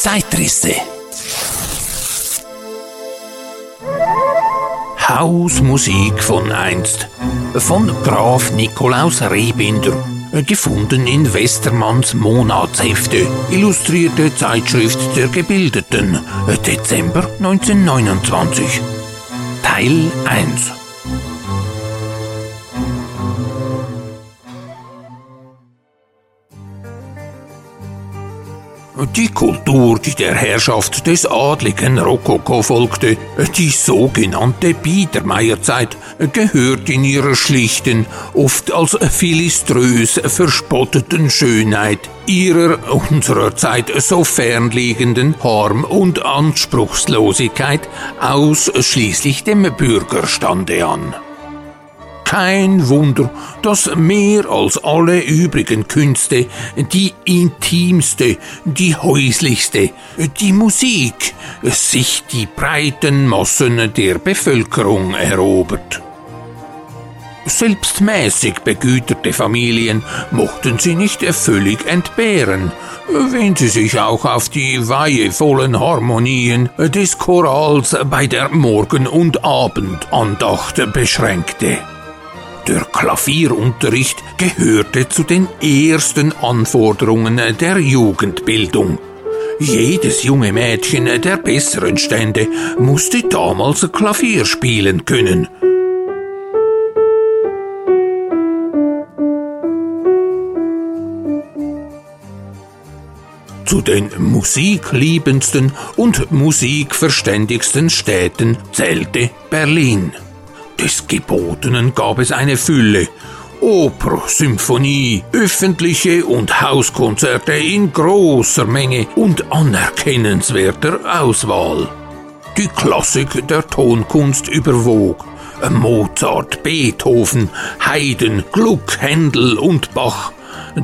Zeitrisse. Hausmusik von einst. Von Graf Nikolaus Rehbinder. Gefunden in Westermanns Monatshefte. Illustrierte Zeitschrift der Gebildeten. Dezember 1929. Teil 1. Die Kultur, die der Herrschaft des adligen Rokoko folgte, die sogenannte Biedermeierzeit, gehört in ihrer schlichten, oft als philiströs verspotteten Schönheit ihrer unserer Zeit so fernliegenden Harm und Anspruchslosigkeit ausschließlich dem Bürgerstande an. Kein Wunder, dass mehr als alle übrigen Künste die intimste, die häuslichste, die Musik sich die breiten Massen der Bevölkerung erobert. Selbstmäßig begüterte Familien mochten sie nicht völlig entbehren, wenn sie sich auch auf die weihevollen Harmonien des Chorals bei der Morgen- und Abendandacht beschränkte. Der Klavierunterricht gehörte zu den ersten Anforderungen der Jugendbildung. Jedes junge Mädchen der besseren Stände musste damals Klavier spielen können. Zu den musikliebendsten und musikverständigsten Städten zählte Berlin. Des Gebotenen gab es eine Fülle. Oper, Symphonie, öffentliche und Hauskonzerte in großer Menge und anerkennenswerter Auswahl. Die Klassik der Tonkunst überwog. Mozart, Beethoven, Haydn, Gluck, Händel und Bach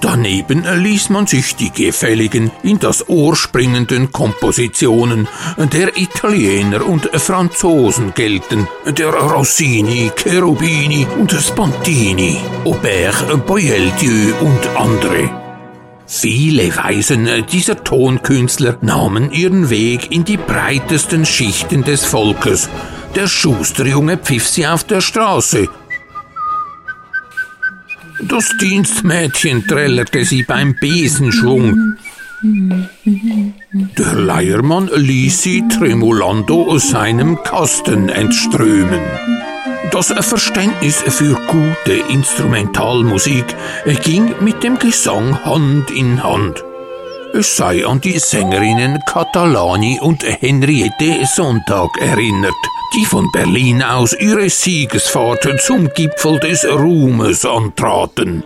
Daneben ließ man sich die gefälligen, in das Ohr springenden Kompositionen der Italiener und Franzosen gelten, der Rossini, Cherubini und Spontini, Aubert, Boieldieu und andere. Viele Weisen dieser Tonkünstler nahmen ihren Weg in die breitesten Schichten des Volkes. Der Schusterjunge pfiff sie auf der Straße das Dienstmädchen trällerte sie beim Besenschwung. Der Leiermann ließ sie tremolando aus seinem Kasten entströmen. Das Verständnis für gute Instrumentalmusik ging mit dem Gesang Hand in Hand. Es sei an die Sängerinnen Catalani und Henriette Sonntag erinnert, die von Berlin aus ihre Siegesfahrt zum Gipfel des Ruhmes antraten.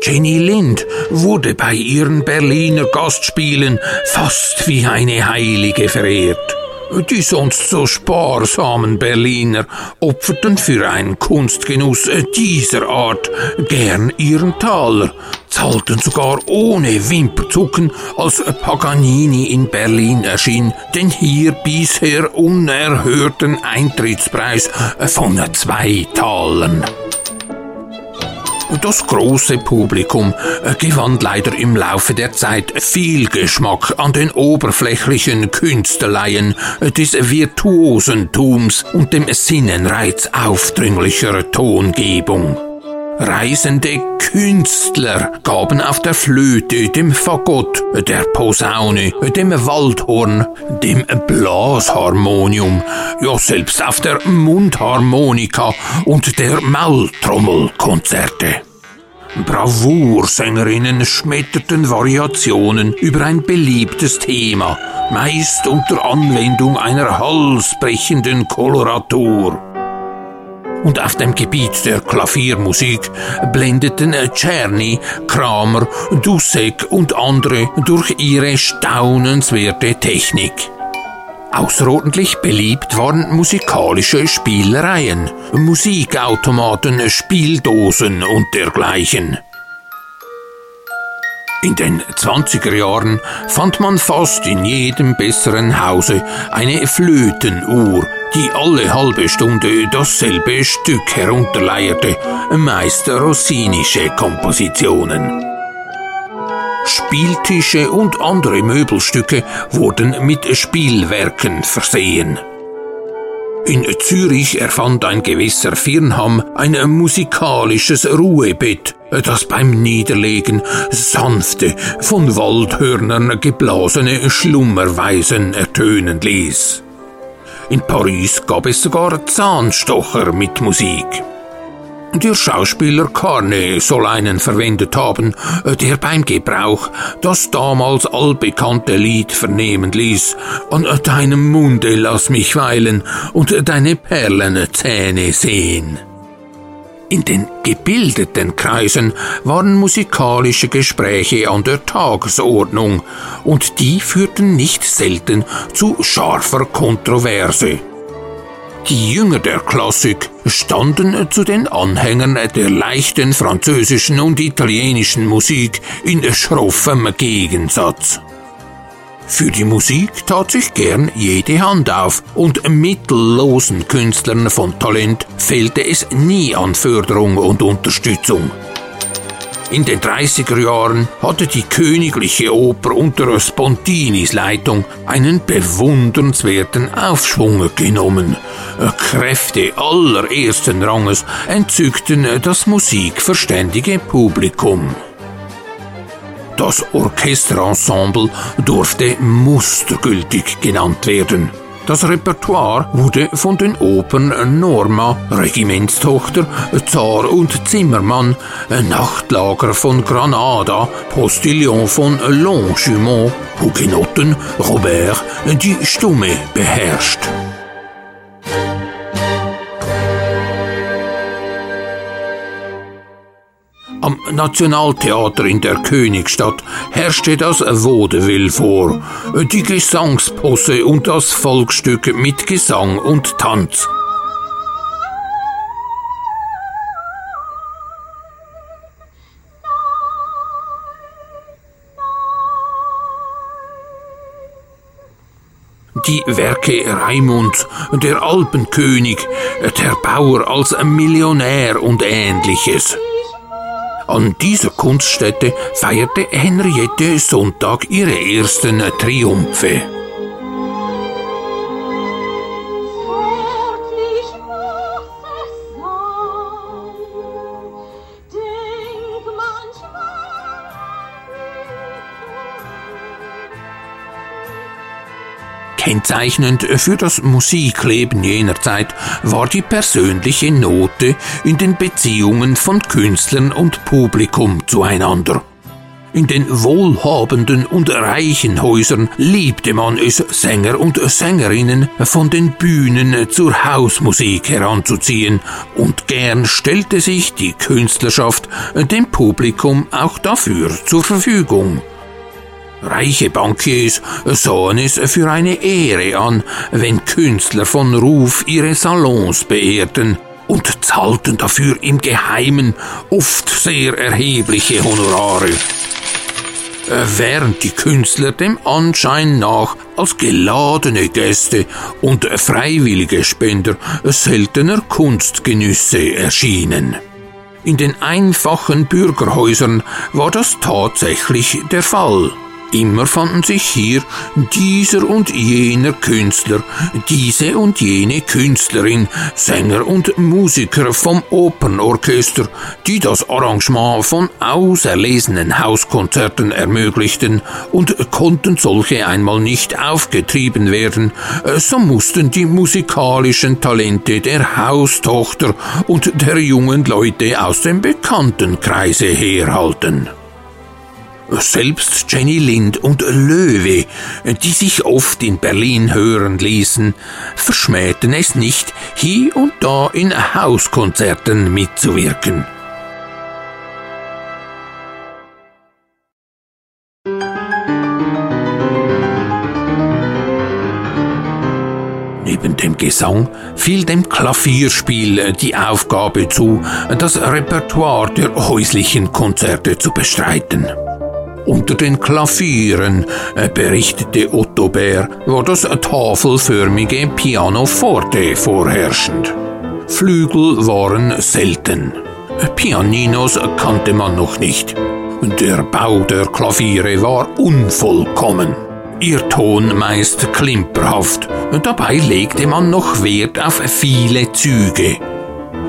Jenny Lind wurde bei ihren Berliner Gastspielen fast wie eine Heilige verehrt. Die sonst so sparsamen Berliner opferten für einen Kunstgenuss dieser Art gern ihren Taler, zahlten sogar ohne Wimperzucken, als Paganini in Berlin erschien, den hier bisher unerhörten Eintrittspreis von zwei Talern. Das große Publikum äh, gewann leider im Laufe der Zeit viel Geschmack an den oberflächlichen Künsteleien äh, des Virtuosentums und dem Sinnenreiz aufdringlicher Tongebung. Reisende Künstler gaben auf der Flöte, dem Fagott, der Posaune, dem Waldhorn, dem Blasharmonium, ja selbst auf der Mundharmonika und der Maultrommel Konzerte. Bravoursängerinnen schmetterten Variationen über ein beliebtes Thema, meist unter Anwendung einer halsbrechenden Koloratur und auf dem Gebiet der Klaviermusik blendeten Czerny, Kramer, Dussek und andere durch ihre staunenswerte Technik. Außerordentlich beliebt waren musikalische Spielereien, Musikautomaten, Spieldosen und dergleichen. In den 20er Jahren fand man fast in jedem besseren Hause eine Flötenuhr, die alle halbe Stunde dasselbe Stück herunterleierte, meist rossinische Kompositionen. Spieltische und andere Möbelstücke wurden mit Spielwerken versehen. In Zürich erfand ein gewisser Firnham ein musikalisches Ruhebett, das beim Niederlegen sanfte, von Waldhörnern geblasene Schlummerweisen ertönen ließ. In Paris gab es sogar Zahnstocher mit Musik. Der Schauspieler Carne soll einen verwendet haben, der beim Gebrauch das damals allbekannte Lied vernehmen ließ. An deinem Munde lass mich weilen und deine Perlenzähne sehen. In den gebildeten Kreisen waren musikalische Gespräche an der Tagesordnung, und die führten nicht selten zu scharfer Kontroverse. Die Jünger der Klassik standen zu den Anhängern der leichten französischen und italienischen Musik in schroffem Gegensatz. Für die Musik tat sich gern jede Hand auf, und mittellosen Künstlern von Talent fehlte es nie an Förderung und Unterstützung. In den 30er Jahren hatte die Königliche Oper unter Spontinis Leitung einen bewundernswerten Aufschwung genommen. Kräfte allerersten Ranges entzückten das musikverständige Publikum. Das Orchesterensemble durfte mustergültig genannt werden. Das Repertoire wurde von den Opern Norma, Regimentstochter, Zar und Zimmermann, Nachtlager von Granada, Postillon von Longjumeau, Hugenotten, Robert, die Stumme beherrscht. Am Nationaltheater in der Königstadt herrschte das Vaudeville vor, die Gesangsposse und das Volksstück mit Gesang und Tanz. die Werke Raimunds, der Alpenkönig, der Bauer als Millionär und ähnliches. An dieser Kunststätte feierte Henriette Sonntag ihre ersten Triumphe. Kennzeichnend für das Musikleben jener Zeit war die persönliche Note in den Beziehungen von Künstlern und Publikum zueinander. In den wohlhabenden und reichen Häusern liebte man es, Sänger und Sängerinnen von den Bühnen zur Hausmusik heranzuziehen, und gern stellte sich die Künstlerschaft dem Publikum auch dafür zur Verfügung. Reiche Bankiers sahen es für eine Ehre an, wenn Künstler von Ruf ihre Salons beehrten und zahlten dafür im Geheimen oft sehr erhebliche Honorare. Während die Künstler dem Anschein nach als geladene Gäste und freiwillige Spender seltener Kunstgenüsse erschienen. In den einfachen Bürgerhäusern war das tatsächlich der Fall. Immer fanden sich hier dieser und jener Künstler, diese und jene Künstlerin, Sänger und Musiker vom Opernorchester, die das Arrangement von auserlesenen Hauskonzerten ermöglichten und konnten solche einmal nicht aufgetrieben werden, so mussten die musikalischen Talente der Haustochter und der jungen Leute aus dem Bekanntenkreise herhalten. Selbst Jenny Lind und Löwe, die sich oft in Berlin hören ließen, verschmähten es nicht, hier und da in Hauskonzerten mitzuwirken. Neben dem Gesang fiel dem Klavierspiel die Aufgabe zu, das Repertoire der häuslichen Konzerte zu bestreiten. Unter den Klavieren, äh, berichtete Otto Bär, war das tafelförmige Pianoforte vorherrschend. Flügel waren selten. Pianinos kannte man noch nicht. Der Bau der Klaviere war unvollkommen. Ihr Ton meist klimperhaft, dabei legte man noch Wert auf viele Züge.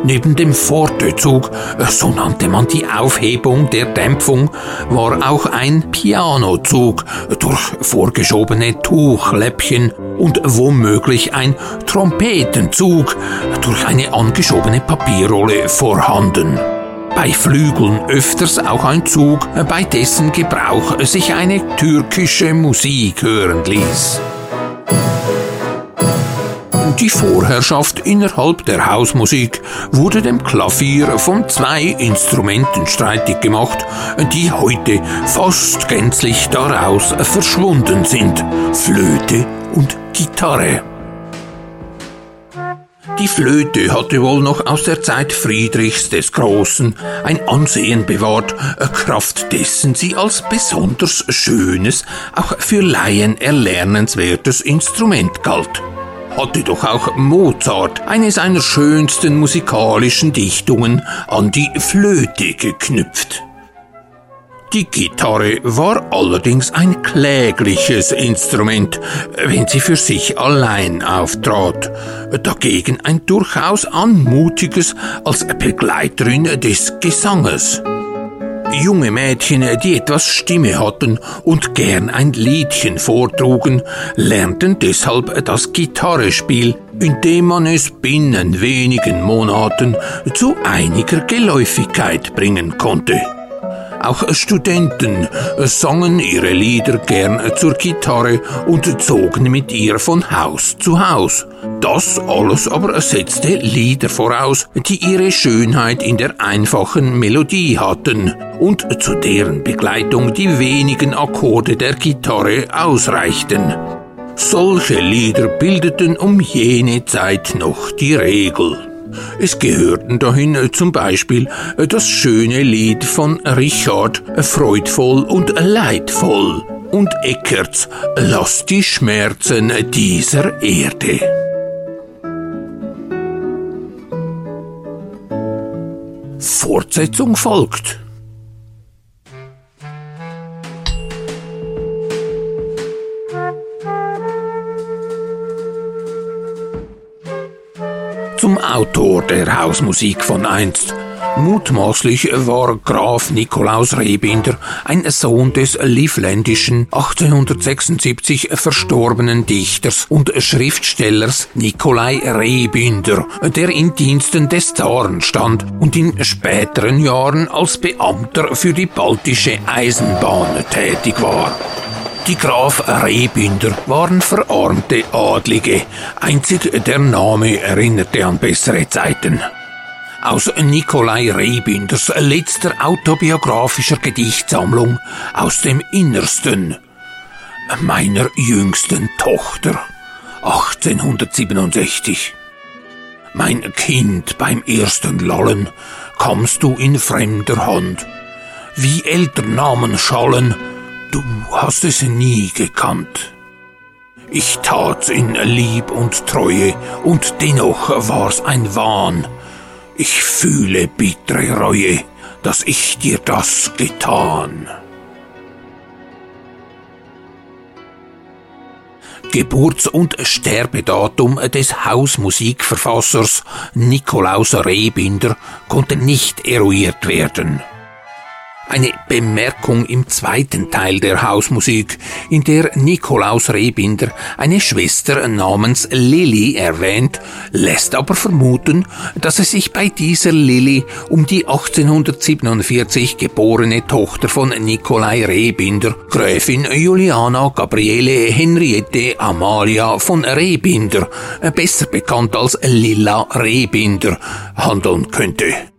Neben dem Fortezug, so nannte man die Aufhebung der Dämpfung, war auch ein Pianozug durch vorgeschobene Tuchläppchen und womöglich ein Trompetenzug durch eine angeschobene Papierrolle vorhanden. Bei Flügeln öfters auch ein Zug, bei dessen Gebrauch sich eine türkische Musik hören ließ. Die Vorherrschaft innerhalb der Hausmusik wurde dem Klavier von zwei Instrumenten streitig gemacht, die heute fast gänzlich daraus verschwunden sind, Flöte und Gitarre. Die Flöte hatte wohl noch aus der Zeit Friedrichs des Großen ein Ansehen bewahrt, Kraft dessen sie als besonders schönes, auch für Laien erlernenswertes Instrument galt hatte doch auch Mozart eine seiner schönsten musikalischen Dichtungen an die Flöte geknüpft. Die Gitarre war allerdings ein klägliches Instrument, wenn sie für sich allein auftrat, dagegen ein durchaus anmutiges als Begleiterin des Gesanges. Junge Mädchen, die etwas Stimme hatten und gern ein Liedchen vortrugen, lernten deshalb das Gitarrespiel, indem man es binnen wenigen Monaten zu einiger Geläufigkeit bringen konnte. Auch Studenten sangen ihre Lieder gern zur Gitarre und zogen mit ihr von Haus zu Haus. Das alles aber setzte Lieder voraus, die ihre Schönheit in der einfachen Melodie hatten und zu deren Begleitung die wenigen Akkorde der Gitarre ausreichten. Solche Lieder bildeten um jene Zeit noch die Regel. Es gehörten dahin zum Beispiel das schöne Lied von Richard Freudvoll und Leidvoll und Eckerts Lass die Schmerzen dieser Erde. Fortsetzung folgt. Autor der Hausmusik von einst. Mutmaßlich war Graf Nikolaus Rebinder ein Sohn des livländischen 1876 verstorbenen Dichters und Schriftstellers Nikolai Rebinder, der in Diensten des Zaren stand und in späteren Jahren als Beamter für die baltische Eisenbahn tätig war. Die Graf Rehbinder waren verarmte Adlige. Einzig der Name erinnerte an bessere Zeiten. Aus Nikolai Rehbinders letzter autobiografischer Gedichtsammlung aus dem Innersten meiner jüngsten Tochter 1867. Mein Kind beim ersten Lallen kamst du in fremder Hand. Wie Elternnamen schallen, Du hast es nie gekannt. Ich tat's in Lieb und Treue, und dennoch war's ein Wahn. Ich fühle bittere Reue, dass ich dir das getan. Geburts- und Sterbedatum des Hausmusikverfassers Nikolaus Rehbinder konnte nicht eruiert werden. Eine Bemerkung im zweiten Teil der Hausmusik, in der Nikolaus Rehbinder eine Schwester namens Lilly erwähnt, lässt aber vermuten, dass es sich bei dieser Lilly um die 1847 geborene Tochter von Nikolai Rehbinder, Gräfin Juliana Gabriele Henriette Amalia von Rehbinder, besser bekannt als Lilla Rehbinder, handeln könnte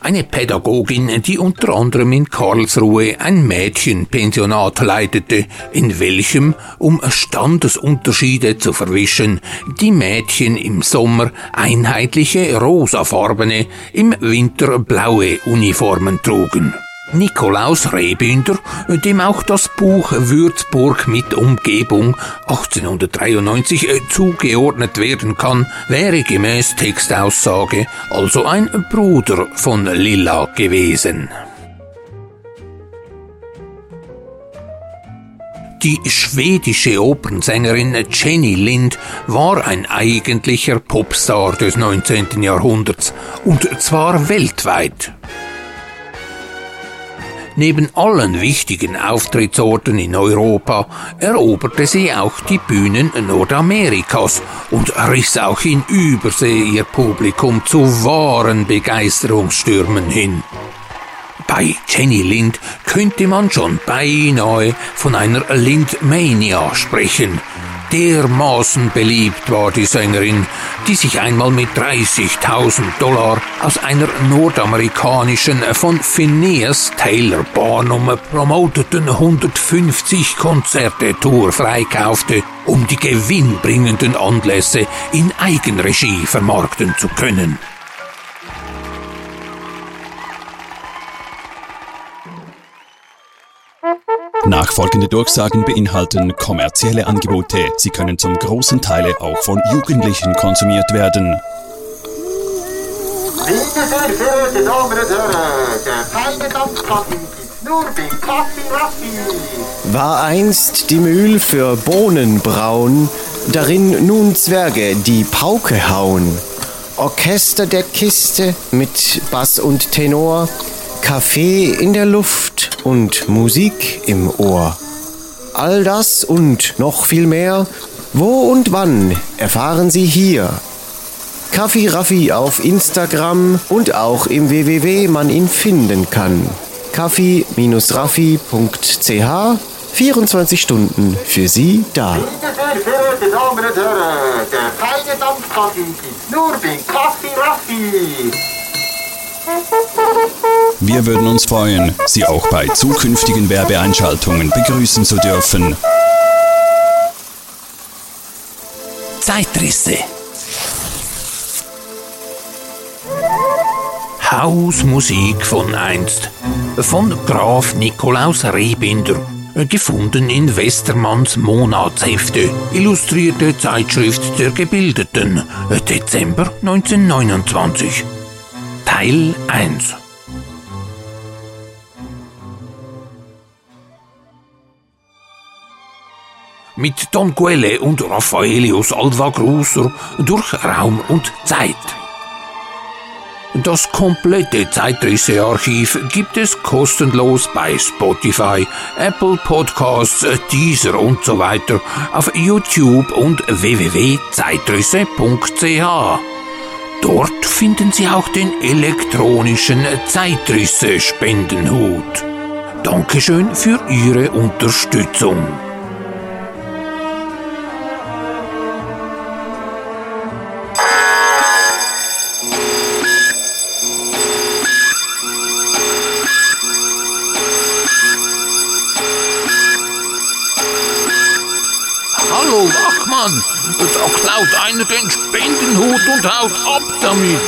eine Pädagogin, die unter anderem in Karlsruhe ein Mädchenpensionat leitete, in welchem, um Standesunterschiede zu verwischen, die Mädchen im Sommer einheitliche rosafarbene, im Winter blaue Uniformen trugen. Nikolaus Rehbinder, dem auch das Buch Würzburg mit Umgebung 1893 äh, zugeordnet werden kann, wäre gemäß Textaussage also ein Bruder von Lilla gewesen. Die schwedische Opernsängerin Jenny Lind war ein eigentlicher Popstar des 19. Jahrhunderts, und zwar weltweit. Neben allen wichtigen Auftrittsorten in Europa eroberte sie auch die Bühnen Nordamerikas und riss auch in Übersee ihr Publikum zu wahren Begeisterungsstürmen hin. Bei Jenny Lind könnte man schon beinahe von einer Lindmania sprechen. Dermaßen beliebt war die Sängerin, die sich einmal mit 30.000 Dollar aus einer nordamerikanischen von Phineas Taylor Barnum promoteten 150 Konzerte Tour freikaufte, um die gewinnbringenden Anlässe in Eigenregie vermarkten zu können. Nachfolgende Durchsagen beinhalten kommerzielle Angebote. Sie können zum großen Teil auch von Jugendlichen konsumiert werden. Bitte sehr verehrte Damen und Herren, der feine Dampfkaffee gibt's nur bei Kaffee Raffi. War einst die Mühl für Bohnen braun, darin nun Zwerge die Pauke hauen. Orchester der Kiste mit Bass und Tenor, Kaffee in der Luft und Musik im Ohr. All das und noch viel mehr, wo und wann erfahren Sie hier. Kaffee Raffi auf Instagram und auch im www man ihn finden kann. kaffee-raffi.ch 24 Stunden für Sie da. Nur bei Kaffee Raffi. Wir würden uns freuen, Sie auch bei zukünftigen Werbeeinschaltungen begrüßen zu dürfen. Zeitrisse. Hausmusik von einst. Von Graf Nikolaus Rehbinder. Gefunden in Westermanns Monatshefte. Illustrierte Zeitschrift der Gebildeten. Dezember 1929. Teil 1. Mit Don Quelle und Raffaelius Alva Grusser durch Raum und Zeit. Das komplette Zeitrisse-Archiv gibt es kostenlos bei Spotify, Apple Podcasts, Deezer und so weiter auf YouTube und www.zeitrisse.ch. Dort finden Sie auch den elektronischen Zeitrisse-Spendenhut. Dankeschön für Ihre Unterstützung. Wachmann, da klaut einer den Spendenhut und haut ab damit.